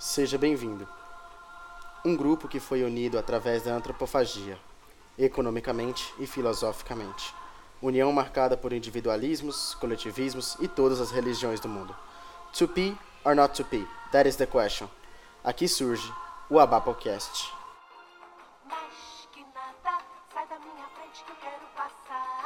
Seja bem-vindo. Um grupo que foi unido através da antropofagia, economicamente e filosoficamente. União marcada por individualismos, coletivismos e todas as religiões do mundo. To be or not to be? That is the question. Aqui surge o Abá Podcast. Mas que nada, sai da minha frente que eu quero passar.